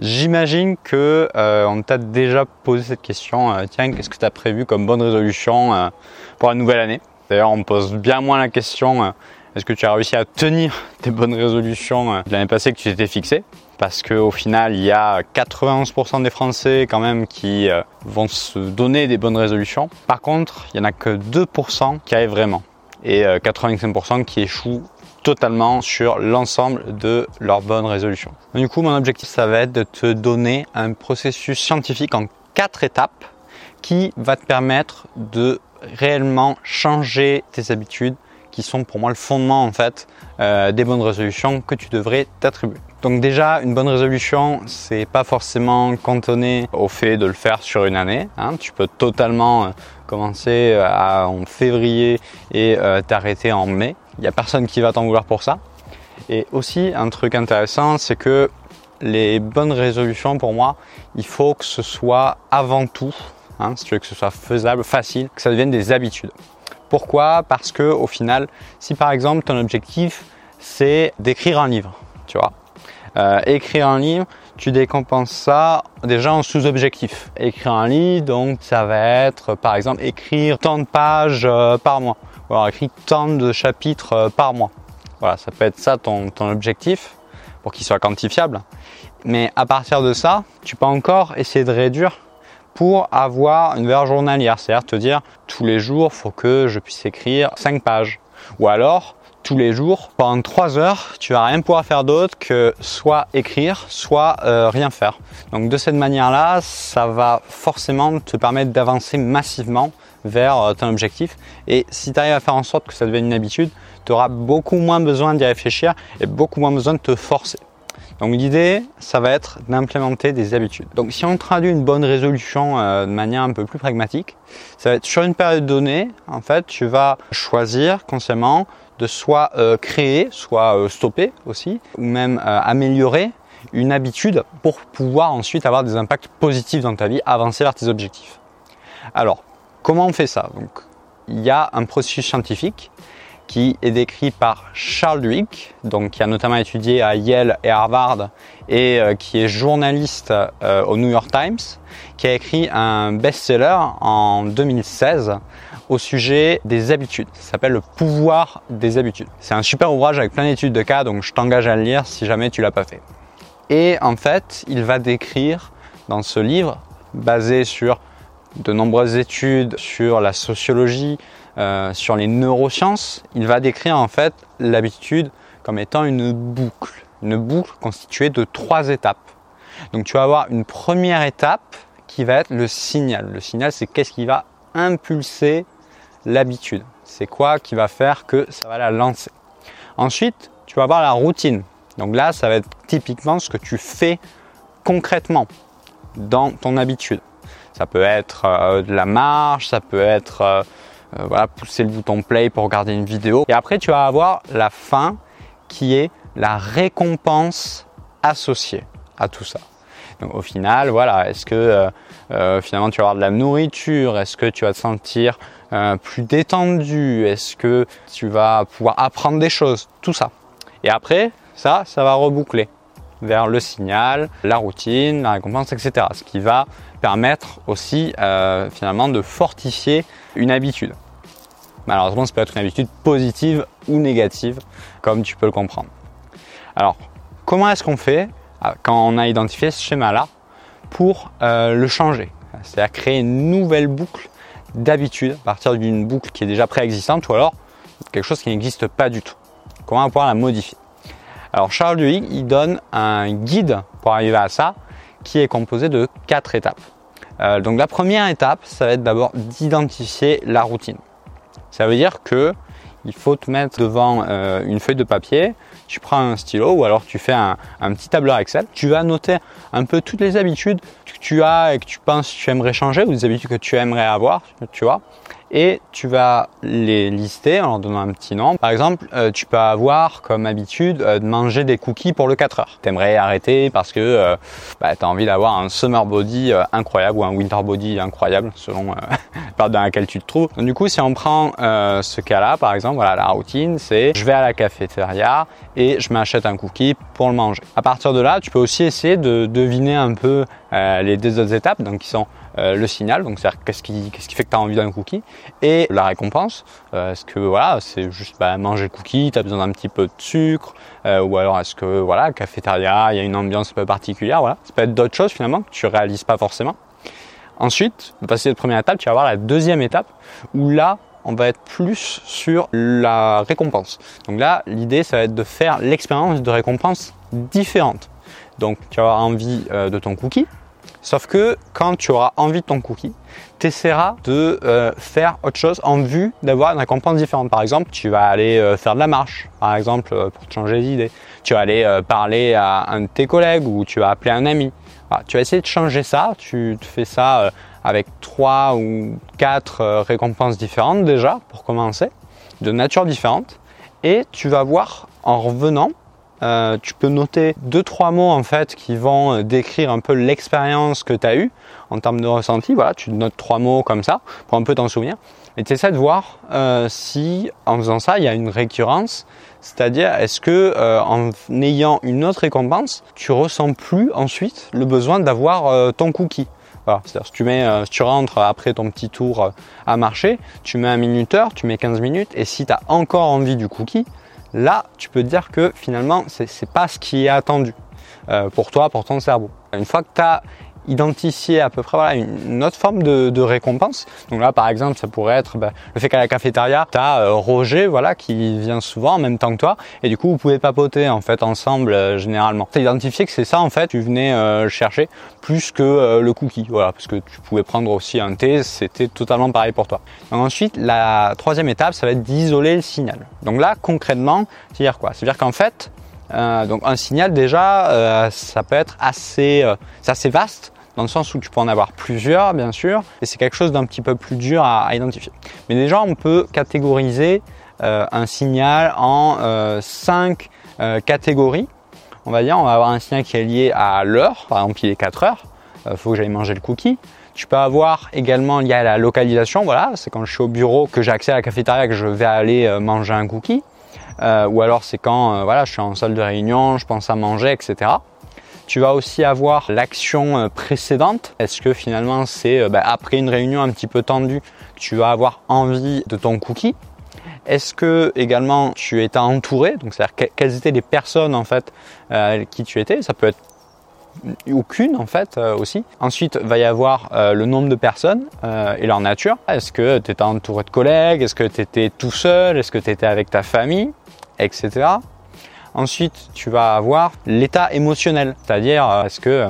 J'imagine que euh, on t'a déjà posé cette question. euh, tiens, qu'est-ce que tu as prévu comme bonne résolution euh, pour la nouvelle année? D'ailleurs, on me pose bien moins la question est-ce que tu as réussi à tenir tes bonnes résolutions de l'année passée que tu t'étais fixé? Parce qu'au final, il y a 91% des Français quand même qui vont se donner des bonnes résolutions. Par contre, il y en a que 2% qui arrivent vraiment et euh, 85% qui échouent totalement sur l'ensemble de leurs bonnes résolutions. Du coup, mon objectif, ça va être de te donner un processus scientifique en quatre étapes qui va te permettre de réellement changer tes habitudes qui sont pour moi le fondement en fait euh, des bonnes résolutions que tu devrais t'attribuer. Donc déjà, une bonne résolution, c'est pas forcément cantonné au fait de le faire sur une année. hein. Tu peux totalement euh, commencer euh, en février et t'arrêter en mai. Il n'y a personne qui va t'en vouloir pour ça. Et aussi, un truc intéressant, c'est que les bonnes résolutions, pour moi, il faut que ce soit avant tout, hein, si tu veux que ce soit faisable, facile, que ça devienne des habitudes. Pourquoi? Parce que au final, si par exemple ton objectif c'est d'écrire un livre, tu vois, euh, écrire un livre, tu décompenses ça déjà en sous-objectif. Écrire un livre, donc ça va être par exemple écrire tant de pages euh, par mois, alors écrire tant de chapitres euh, par mois. Voilà, ça peut être ça ton, ton objectif pour qu'il soit quantifiable. Mais à partir de ça, tu peux encore essayer de réduire pour avoir une valeur journalière, c'est-à-dire te dire tous les jours, faut que je puisse écrire 5 pages. Ou alors, tous les jours, pendant 3 heures, tu vas rien pouvoir faire d'autre que soit écrire, soit euh, rien faire. Donc de cette manière-là, ça va forcément te permettre d'avancer massivement vers euh, ton objectif. Et si tu arrives à faire en sorte que ça devienne une habitude, tu auras beaucoup moins besoin d'y réfléchir et beaucoup moins besoin de te forcer. Donc l'idée, ça va être d'implémenter des habitudes. Donc si on traduit une bonne résolution euh, de manière un peu plus pragmatique, ça va être sur une période donnée, en fait, tu vas choisir consciemment de soit euh, créer, soit euh, stopper aussi, ou même euh, améliorer une habitude pour pouvoir ensuite avoir des impacts positifs dans ta vie, avancer vers tes objectifs. Alors, comment on fait ça? Donc, il y a un processus scientifique qui est décrit par Charles Duhigg, donc qui a notamment étudié à Yale et Harvard et euh, qui est journaliste euh, au New York Times, qui a écrit un best-seller en 2016 au sujet des habitudes. Ça s'appelle Le pouvoir des habitudes. C'est un super ouvrage avec plein d'études de cas, donc je t'engage à le lire si jamais tu l'as pas fait. Et en fait, il va décrire dans ce livre, basé sur de nombreuses études sur la sociologie, euh, sur les neurosciences, il va décrire en fait l'habitude comme étant une boucle, une boucle constituée de trois étapes. Donc tu vas avoir une première étape qui va être le signal. Le signal, c'est qu'est-ce qui va impulser l'habitude. C'est quoi qui va faire que ça va la lancer. Ensuite, tu vas avoir la routine. Donc là, ça va être typiquement ce que tu fais concrètement dans ton habitude. Ça peut être euh, de la marche, ça peut être euh, euh, voilà, pousser le bouton play pour regarder une vidéo. Et après, tu vas avoir la fin qui est la récompense associée à tout ça. Donc au final, voilà, est-ce que euh, euh, finalement tu vas avoir de la nourriture? Est-ce que tu vas te sentir plus détendu? Est-ce que tu vas pouvoir apprendre des choses? Tout ça. Et après, ça, ça va reboucler vers le signal, la routine, la récompense, etc. Ce qui va permettre aussi euh, finalement de fortifier une habitude. Malheureusement, ça peut être une habitude positive ou négative, comme tu peux le comprendre. Alors, comment est-ce qu'on fait euh, quand on a identifié ce schéma-là pour euh, le changer? C'est-à-dire créer une nouvelle boucle d'habitude à partir d'une boucle qui est déjà préexistante ou alors quelque chose qui n'existe pas du tout. Comment on va pouvoir la modifier? Alors Charles Duhigg, il donne un guide pour arriver à ça qui est composé de quatre étapes. Euh, donc la première étape, ça va être d'abord d'identifier la routine. Ça veut dire que il faut te mettre devant euh, une feuille de papier, tu prends un stylo ou alors tu fais un, un petit tableur Excel, tu vas noter un peu toutes les habitudes que tu as et que tu penses que tu aimerais changer ou des habitudes que tu aimerais avoir, tu vois. Et tu vas les lister en leur donnant un petit nom. Par exemple, euh, tu peux avoir comme habitude euh, de manger des cookies pour le 4 heures. T'aimerais arrêter parce que euh, bah, tu as envie d'avoir un summer body incroyable ou un winter body incroyable selon la période dans laquelle tu te trouves. Donc, du coup, si on prend ce cas-là, par exemple, voilà, la routine, c'est je vais à la cafétéria et je m'achète un cookie pour le manger. À partir de là, tu peux aussi essayer de deviner un peu les deux autres étapes, donc qui sont euh, le signal, donc c'est-à-dire qu'est-ce qui, qu'est-ce qui fait que tu as envie d'un cookie, et la récompense, euh, est-ce que voilà, c'est juste bah, manger le cookie, tu as besoin d'un petit peu de sucre, euh, ou alors est-ce que voilà, cafétéria, il y a une ambiance un peu particulière, voilà, ça peut être d'autres choses finalement que tu réalises pas forcément. Ensuite, de passer cette première étape, tu vas voir la deuxième étape, où là, on va être plus sur la récompense. Donc là, l'idée, ça va être de faire l'expérience de récompense différente. Donc, tu vas avoir envie de ton cookie, Sauf que quand tu auras envie de ton cookie, tu essaieras de euh, faire autre chose en vue d'avoir une récompense différente. Par exemple, tu vas aller euh, faire de la marche, par exemple, euh, pour te changer d'idée. Tu vas aller parler à un de tes collègues ou tu vas appeler un ami. tu vas essayer de changer ça. Tu fais ça avec trois ou quatre récompenses différentes déjà pour commencer, de nature différente. Et tu vas voir en revenant euh, tu peux noter deux trois mots en fait qui vont euh, décrire un peu l'expérience que tu as eue en termes de ressenti. Voilà, tu notes trois mots comme ça pour un peu t'en souvenir. Et tu essaies de voir euh, si en faisant ça, il y a une récurrence. C'est-à-dire, est-ce que en ayant une autre récompense, tu ressens plus ensuite le besoin d'avoir ton cookie? Voilà, c'est-à-dire si tu rentres après ton petit tour à marcher, tu mets un minuteur, tu mets 15 minutes, et si tu as encore envie du cookie, là, tu peux dire que finalement, ce n'est pas ce qui est attendu euh, pour toi, pour ton cerveau. Une fois que tu identifier à peu près voilà, une autre forme de, récompense. Donc là, par exemple, ça pourrait être bah, le fait qu'à la cafétéria, tu as euh, Roger voilà, qui vient souvent en même temps que toi, et du coup, vous pouvez papoter en fait ensemble euh, généralement. Tu identifié que c'est ça en fait, tu venais euh, chercher plus que le cookie, voilà, parce que tu pouvais prendre aussi un thé, c'était totalement pareil pour toi. Ensuite, la troisième étape, ça va être d'isoler le signal. Donc là, concrètement, c'est-à-dire quoi? C'est-à-dire qu'en fait, donc un signal déjà, ça peut être assez, assez vaste dans le sens où tu peux en avoir plusieurs, bien sûr, et c'est quelque chose d'un petit peu plus dur à, identifier. Mais déjà, on peut catégoriser euh, un signal en euh, cinq euh, catégories. On va dire, on va avoir un signal qui est lié à l'heure, par exemple, il est 4 heures, il faut que j'aille manger le cookie. Tu peux avoir également lié à la localisation, voilà, c'est quand je suis au bureau que j'ai accès à la cafétéria que je vais aller manger un cookie. ou alors c'est quand voilà, je suis en salle de réunion, je pense à manger, etc. Tu vas aussi avoir l'action euh, précédente. Est-ce que finalement c'est euh, bah, après une réunion un petit peu tendue, tu vas avoir envie de ton cookie? Est-ce que également tu étais entouré? Donc c'est-à-dire quelles étaient les personnes en fait euh, qui tu étais? Ça peut être aucune en fait aussi. Ensuite va y avoir le nombre de personnes et leur nature. Est-ce que tu étais entouré de collègues? Est-ce que tu étais tout seul? Est-ce que tu étais avec ta famille? Etc. Ensuite, tu vas avoir l'état émotionnel, c'est-à-dire euh, est-ce que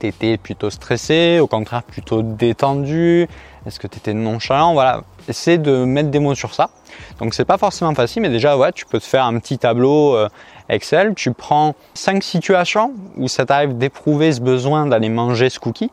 tu étais plutôt stressé, au contraire plutôt détendu, est-ce que tu étais nonchalant, voilà. Essaie de mettre des mots sur ça. Donc c'est pas forcément facile, mais déjà ouais, tu peux te faire un petit tableau euh, Excel. Tu prends cinq situations où ça t'arrive d'éprouver ce besoin d'aller manger ce cookie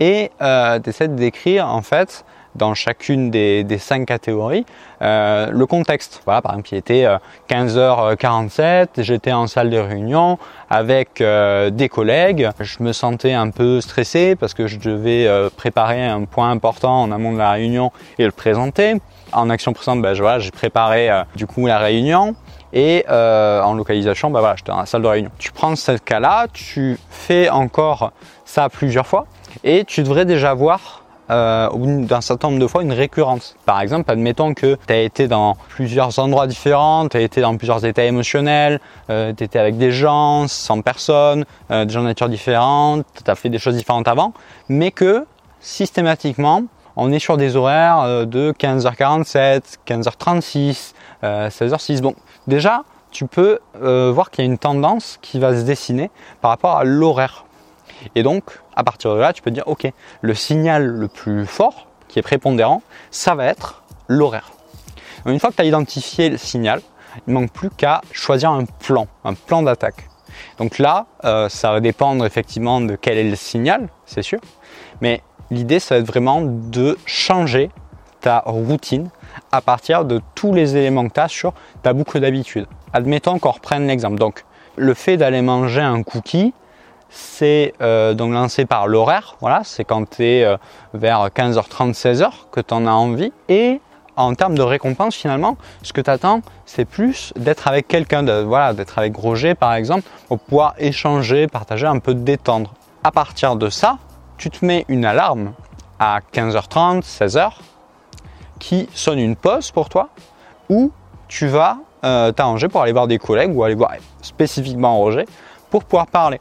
et euh, tu essaies de décrire en fait dans chacune des, cinq catégories euh, le contexte. Voilà, par exemple, il était 15h47, euh, j'étais en salle de réunion avec euh, des collègues, je me sentais un peu stressé parce que je devais préparer un point important en amont de la réunion et le présenter. En action présente, ben, voilà, j'ai préparé du coup la réunion. Et en localisation, ben, voilà, j'étais dans la salle de réunion. Tu prends ce cas-là, tu fais encore ça plusieurs fois et tu devrais déjà voir euh, d'un certain nombre de fois une récurrence. Par exemple, admettons que tu as été dans plusieurs endroits différents, tu as été dans plusieurs états émotionnels, euh, tu étais avec des gens, sans personnes, euh, des gens de nature différente, tu as fait des choses différentes avant, mais que systématiquement, on est sur des horaires euh, de 15h47, 15h36, 16h06. Bon, déjà, tu peux euh, voir qu'il y a une tendance qui va se dessiner par rapport à l'horaire et donc, à partir de là, tu peux dire, OK, le signal le plus fort, qui est prépondérant, ça va être l'horaire. Une fois que tu as identifié le signal, il ne manque plus qu'à choisir un plan, un plan d'attaque. Donc là, euh, ça va dépendre effectivement de quel est le signal, c'est sûr. Mais l'idée, ça va être vraiment de changer ta routine à partir de tous les éléments que tu as sur ta boucle d'habitude. Admettons qu'on reprenne l'exemple. Donc, le fait d'aller manger un cookie, c'est euh, donc lancé par l'horaire. Voilà, c'est quand tu es euh, vers 15h30, 16h que tu en as envie. Et en termes de récompense, finalement, ce que tu attends, c'est plus d'être avec quelqu'un, voilà, d'être avec Roger par exemple, pour pouvoir échanger, partager, un peu détendre. À partir de ça, tu te mets une alarme à 15h30, 16h, qui sonne une pause pour toi, où tu vas euh, t'arranger pour aller voir des collègues ou aller voir spécifiquement Roger pour pouvoir parler.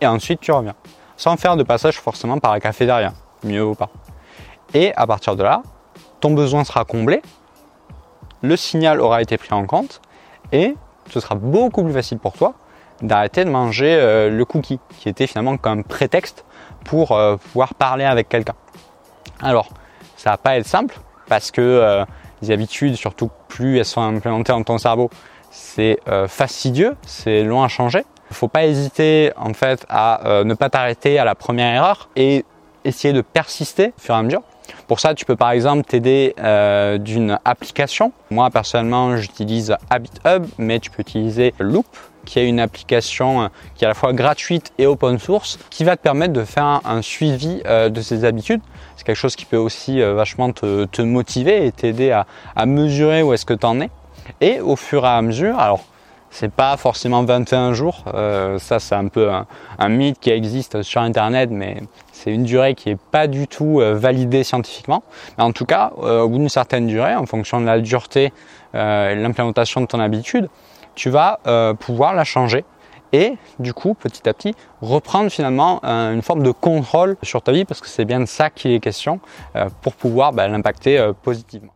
Et ensuite, tu reviens. Sans faire de passage forcément par la cafétéria. Mieux ou pas. Et à partir de là, ton besoin sera comblé, le signal aura été pris en compte et ce sera beaucoup plus facile pour toi d'arrêter de manger euh, le cookie qui était finalement comme prétexte pour euh, pouvoir parler avec quelqu'un. Alors, ça va pas être simple parce que euh, les habitudes, surtout plus elles sont implémentées dans ton cerveau, c'est fastidieux, c'est long à changer. Faut pas hésiter en fait à ne pas t'arrêter à la première erreur et essayer de persister au fur et à mesure. Pour ça, tu peux par exemple t'aider euh, d'une application. Moi, personnellement, j'utilise HabitHub, mais tu peux utiliser Loop, qui est une application euh, qui est à la fois gratuite et open source, qui va te permettre de faire un suivi euh, de ses habitudes. C'est quelque chose qui peut aussi vachement te, motiver et t'aider à, à mesurer où est-ce que tu en es. Et au fur et à mesure, alors c'est pas forcément 21 jours, ça c'est un peu un, mythe qui existe sur internet, mais c'est une durée qui n'est pas du tout euh, validée scientifiquement. Mais en tout cas, euh, au bout d'une certaine durée, en fonction de la dureté euh, et l'implémentation de ton habitude, tu vas pouvoir la changer et du coup petit à petit reprendre finalement une forme de contrôle sur ta vie parce que c'est bien de ça qu'il est question pour pouvoir bah, l'impacter positivement.